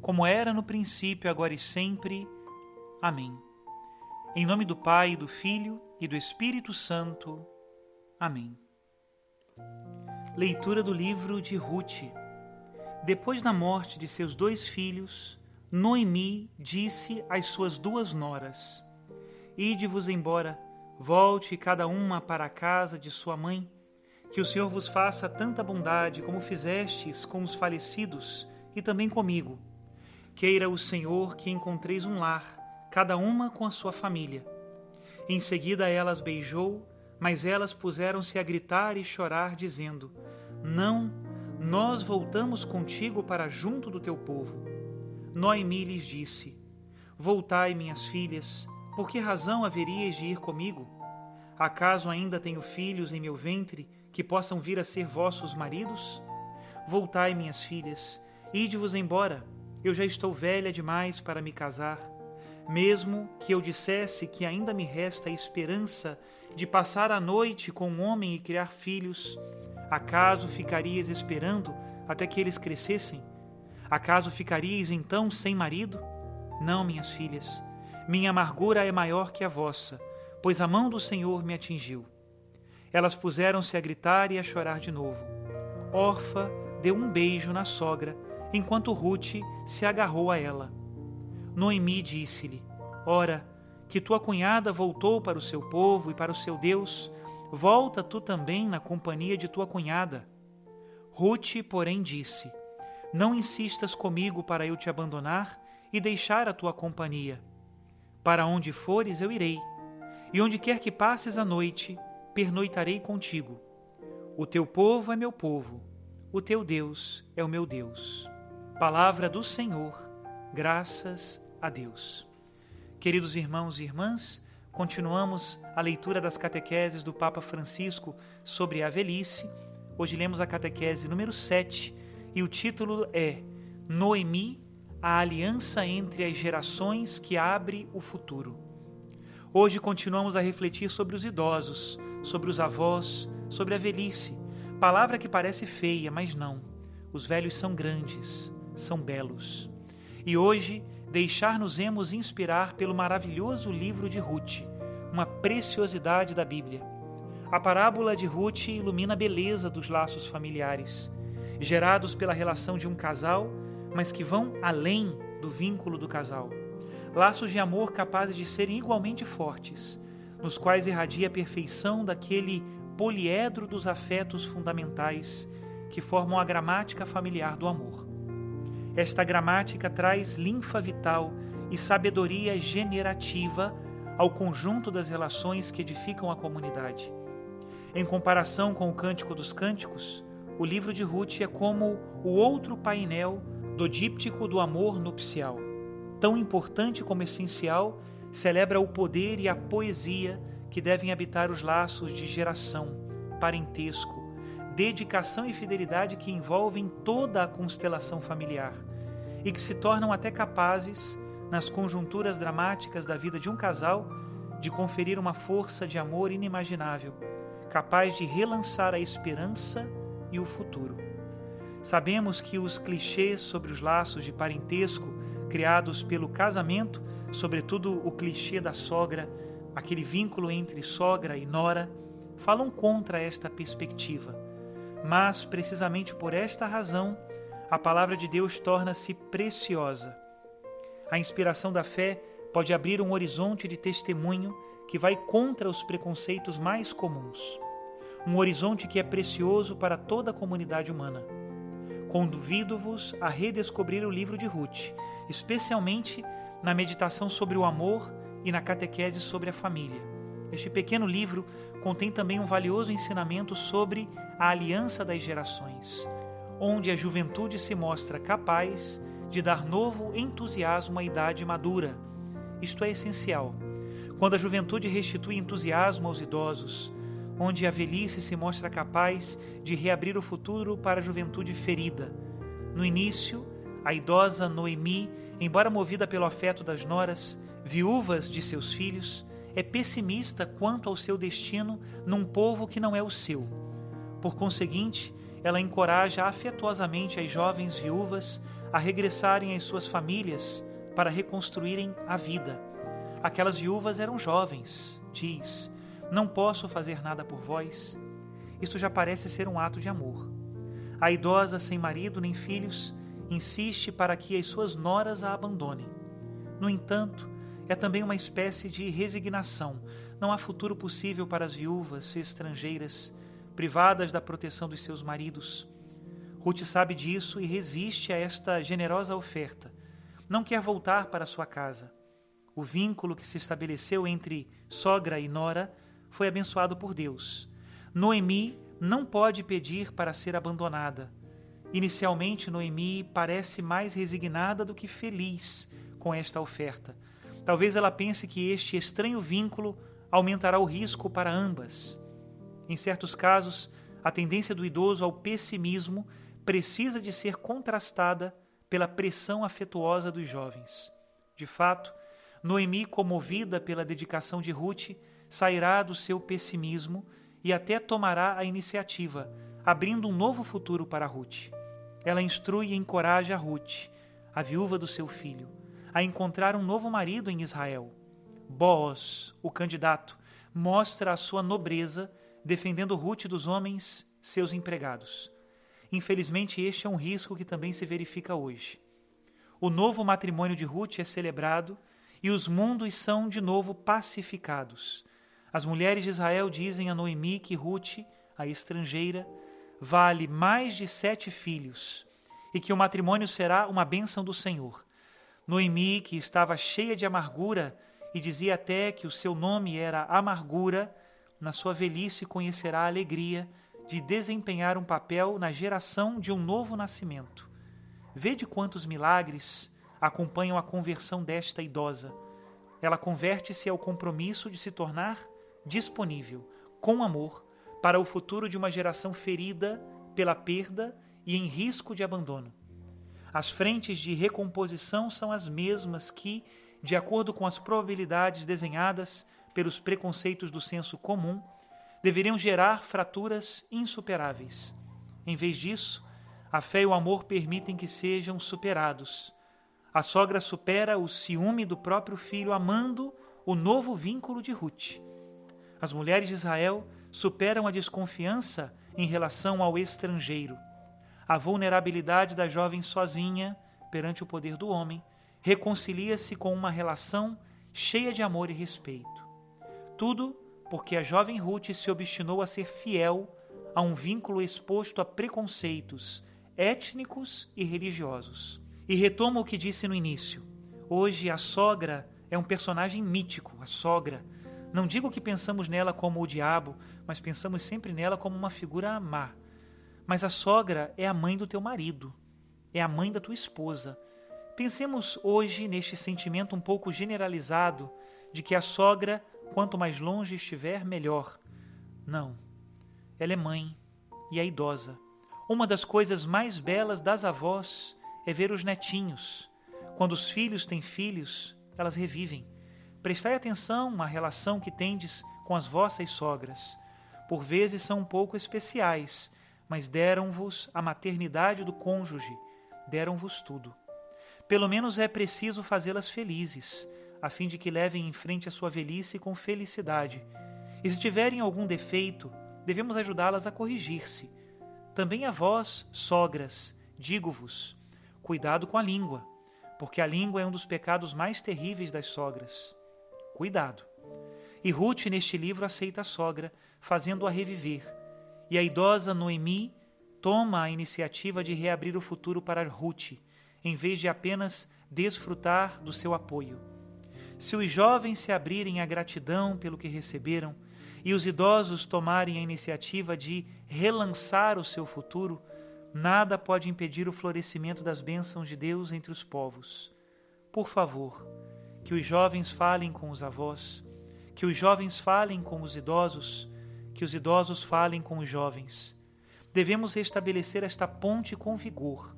como era no princípio, agora e sempre. Amém. Em nome do Pai, do Filho e do Espírito Santo. Amém. Leitura do livro de Ruth. Depois da morte de seus dois filhos, Noemi disse às suas duas noras: Ide-vos embora, volte cada uma para a casa de sua mãe, que o Senhor vos faça tanta bondade como fizestes com os falecidos e também comigo Queira o Senhor que encontreis um lar, cada uma com a sua família. Em seguida ela as beijou, mas elas puseram-se a gritar e chorar, dizendo: Não, nós voltamos contigo para junto do teu povo. Noemi lhes disse: Voltai, minhas filhas, por que razão haveríeis de ir comigo? Acaso ainda tenho filhos em meu ventre que possam vir a ser vossos maridos? Voltai, minhas filhas, ide-vos embora eu já estou velha demais para me casar. Mesmo que eu dissesse que ainda me resta a esperança de passar a noite com um homem e criar filhos, acaso ficarias esperando até que eles crescessem? Acaso ficarias então sem marido? Não, minhas filhas, minha amargura é maior que a vossa, pois a mão do Senhor me atingiu. Elas puseram-se a gritar e a chorar de novo. Orfa deu um beijo na sogra enquanto Ruth se agarrou a ela. Noemi disse-lhe: Ora, que tua cunhada voltou para o seu povo e para o seu Deus, volta tu também na companhia de tua cunhada. Ruth, porém, disse: Não insistas comigo para eu te abandonar e deixar a tua companhia. Para onde fores, eu irei, e onde quer que passes a noite, pernoitarei contigo. O teu povo é meu povo, o teu Deus é o meu Deus. Palavra do Senhor, graças a Deus. Queridos irmãos e irmãs, continuamos a leitura das catequeses do Papa Francisco sobre a velhice. Hoje lemos a catequese número 7 e o título é Noemi, a aliança entre as gerações que abre o futuro. Hoje continuamos a refletir sobre os idosos, sobre os avós, sobre a velhice. Palavra que parece feia, mas não. Os velhos são grandes, são belos. E hoje, deixar-nos-emos inspirar pelo maravilhoso livro de Ruth, uma preciosidade da Bíblia. A parábola de Ruth ilumina a beleza dos laços familiares, gerados pela relação de um casal, mas que vão além do vínculo do casal. Laços de amor capazes de serem igualmente fortes, nos quais irradia a perfeição daquele poliedro dos afetos fundamentais que formam a gramática familiar do amor. Esta gramática traz linfa vital e sabedoria generativa ao conjunto das relações que edificam a comunidade. Em comparação com o Cântico dos Cânticos, o livro de Ruth é como o outro painel do díptico do amor nupcial. Tão importante como essencial, celebra o poder e a poesia que devem habitar os laços de geração, parentesco, dedicação e fidelidade que envolvem toda a constelação familiar e que se tornam até capazes, nas conjunturas dramáticas da vida de um casal, de conferir uma força de amor inimaginável, capaz de relançar a esperança e o futuro. Sabemos que os clichês sobre os laços de parentesco criados pelo casamento, sobretudo o clichê da sogra, aquele vínculo entre sogra e nora, falam contra esta perspectiva. Mas, precisamente por esta razão, a palavra de Deus torna-se preciosa. A inspiração da fé pode abrir um horizonte de testemunho que vai contra os preconceitos mais comuns. Um horizonte que é precioso para toda a comunidade humana. Convido-vos a redescobrir o livro de Ruth, especialmente na meditação sobre o amor e na catequese sobre a família. Este pequeno livro contém também um valioso ensinamento sobre a aliança das gerações, onde a juventude se mostra capaz de dar novo entusiasmo à idade madura. Isto é essencial. Quando a juventude restitui entusiasmo aos idosos, onde a velhice se mostra capaz de reabrir o futuro para a juventude ferida. No início, a idosa Noemi, embora movida pelo afeto das noras, viúvas de seus filhos, é pessimista quanto ao seu destino num povo que não é o seu. Por conseguinte, ela encoraja afetuosamente as jovens viúvas a regressarem às suas famílias para reconstruírem a vida. Aquelas viúvas eram jovens, diz, não posso fazer nada por vós. Isto já parece ser um ato de amor. A idosa sem marido nem filhos insiste para que as suas noras a abandonem. No entanto, é também uma espécie de resignação. Não há futuro possível para as viúvas estrangeiras, privadas da proteção dos seus maridos. Ruth sabe disso e resiste a esta generosa oferta. Não quer voltar para sua casa. O vínculo que se estabeleceu entre sogra e nora foi abençoado por Deus. Noemi não pode pedir para ser abandonada. Inicialmente, Noemi parece mais resignada do que feliz com esta oferta. Talvez ela pense que este estranho vínculo aumentará o risco para ambas. Em certos casos, a tendência do idoso ao pessimismo precisa de ser contrastada pela pressão afetuosa dos jovens. De fato, Noemi, comovida pela dedicação de Ruth, sairá do seu pessimismo e até tomará a iniciativa, abrindo um novo futuro para Ruth. Ela instrui e encoraja Ruth, a viúva do seu filho, a encontrar um novo marido em Israel. Boaz, o candidato, mostra a sua nobreza, defendendo Ruth dos homens, seus empregados. Infelizmente, este é um risco que também se verifica hoje. O novo matrimônio de Ruth é celebrado e os mundos são de novo pacificados. As mulheres de Israel dizem a Noemi que Ruth, a estrangeira, vale mais de sete filhos e que o matrimônio será uma bênção do Senhor. Noemi, que estava cheia de amargura e dizia até que o seu nome era Amargura, na sua velhice conhecerá a alegria de desempenhar um papel na geração de um novo nascimento. Vede quantos milagres acompanham a conversão desta idosa. Ela converte-se ao compromisso de se tornar disponível, com amor, para o futuro de uma geração ferida pela perda e em risco de abandono. As frentes de recomposição são as mesmas que, de acordo com as probabilidades desenhadas pelos preconceitos do senso comum, deveriam gerar fraturas insuperáveis. Em vez disso, a fé e o amor permitem que sejam superados. A sogra supera o ciúme do próprio filho, amando o novo vínculo de Ruth. As mulheres de Israel superam a desconfiança em relação ao estrangeiro. A vulnerabilidade da jovem sozinha perante o poder do homem reconcilia-se com uma relação cheia de amor e respeito. Tudo porque a jovem Ruth se obstinou a ser fiel a um vínculo exposto a preconceitos étnicos e religiosos. E retomo o que disse no início. Hoje a sogra é um personagem mítico, a sogra não digo que pensamos nela como o diabo, mas pensamos sempre nela como uma figura má. Mas a sogra é a mãe do teu marido, é a mãe da tua esposa. Pensemos hoje neste sentimento um pouco generalizado de que a sogra, quanto mais longe estiver, melhor. Não. Ela é mãe e é idosa. Uma das coisas mais belas das avós é ver os netinhos. Quando os filhos têm filhos, elas revivem. Prestai atenção à relação que tendes com as vossas sogras. Por vezes são um pouco especiais, mas deram-vos a maternidade do cônjuge, deram-vos tudo. Pelo menos é preciso fazê-las felizes, a fim de que levem em frente a sua velhice com felicidade. E se tiverem algum defeito, devemos ajudá-las a corrigir-se. Também a vós, sogras, digo-vos: cuidado com a língua porque a língua é um dos pecados mais terríveis das sogras. Cuidado! E Ruth, neste livro, aceita a sogra, fazendo-a reviver. E a idosa Noemi toma a iniciativa de reabrir o futuro para Ruth, em vez de apenas desfrutar do seu apoio. Se os jovens se abrirem à gratidão pelo que receberam e os idosos tomarem a iniciativa de relançar o seu futuro, nada pode impedir o florescimento das bênçãos de Deus entre os povos. Por favor, que os jovens falem com os avós, que os jovens falem com os idosos, que os idosos falem com os jovens. Devemos restabelecer esta ponte com vigor.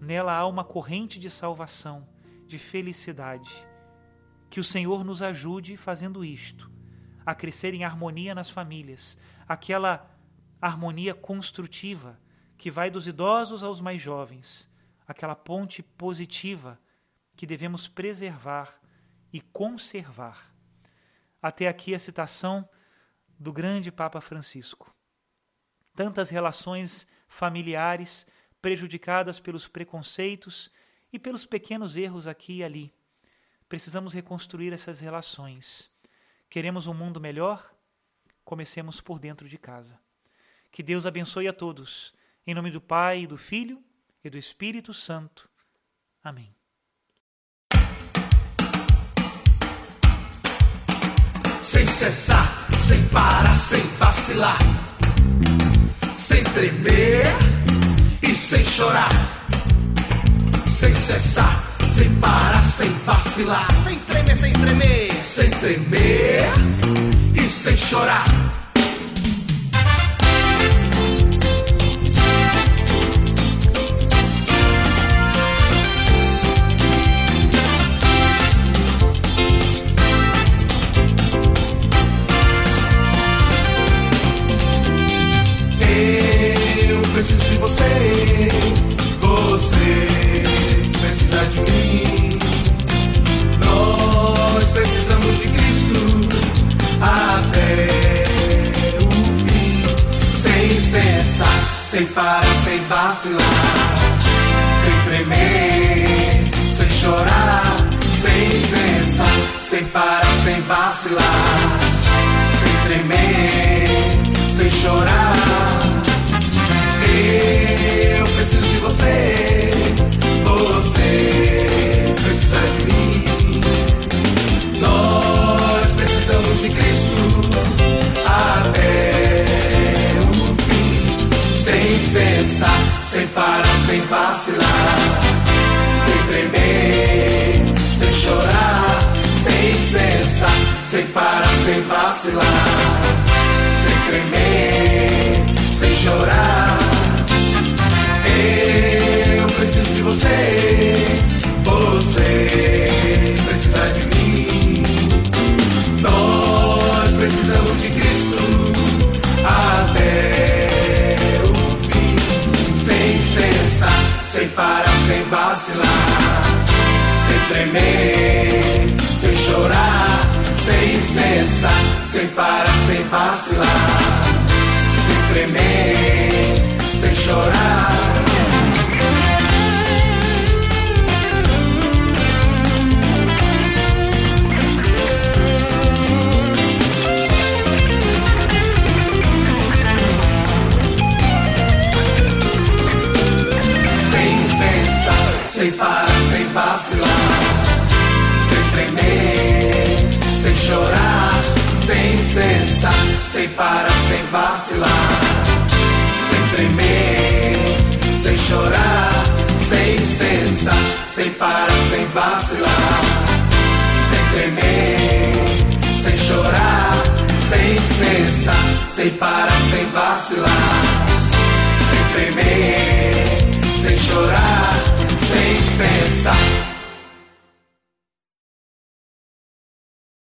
Nela há uma corrente de salvação, de felicidade. Que o Senhor nos ajude fazendo isto, a crescer em harmonia nas famílias, aquela harmonia construtiva que vai dos idosos aos mais jovens, aquela ponte positiva que devemos preservar e conservar. Até aqui a citação do grande Papa Francisco. Tantas relações familiares prejudicadas pelos preconceitos e pelos pequenos erros aqui e ali. Precisamos reconstruir essas relações. Queremos um mundo melhor? Comecemos por dentro de casa. Que Deus abençoe a todos em nome do Pai, do Filho e do Espírito Santo. Amém. Sem cessar, sem parar, sem vacilar, sem tremer e sem chorar. Sem cessar, sem parar, sem vacilar, sem tremer, sem tremer, sem tremer e sem chorar. Parar, sem vacilar, sem tremer, sem chorar, sem cessar, sem parar, sem vacilar, sem tremer, sem chorar. Eu preciso de você, você vacilar, sem tremer, sem chorar, sem licença, sem parar, sem vacilar, sem tremer, sem chorar, sem licença, sem parar, sem vacilar, sem tremer, sem chorar, sem licença.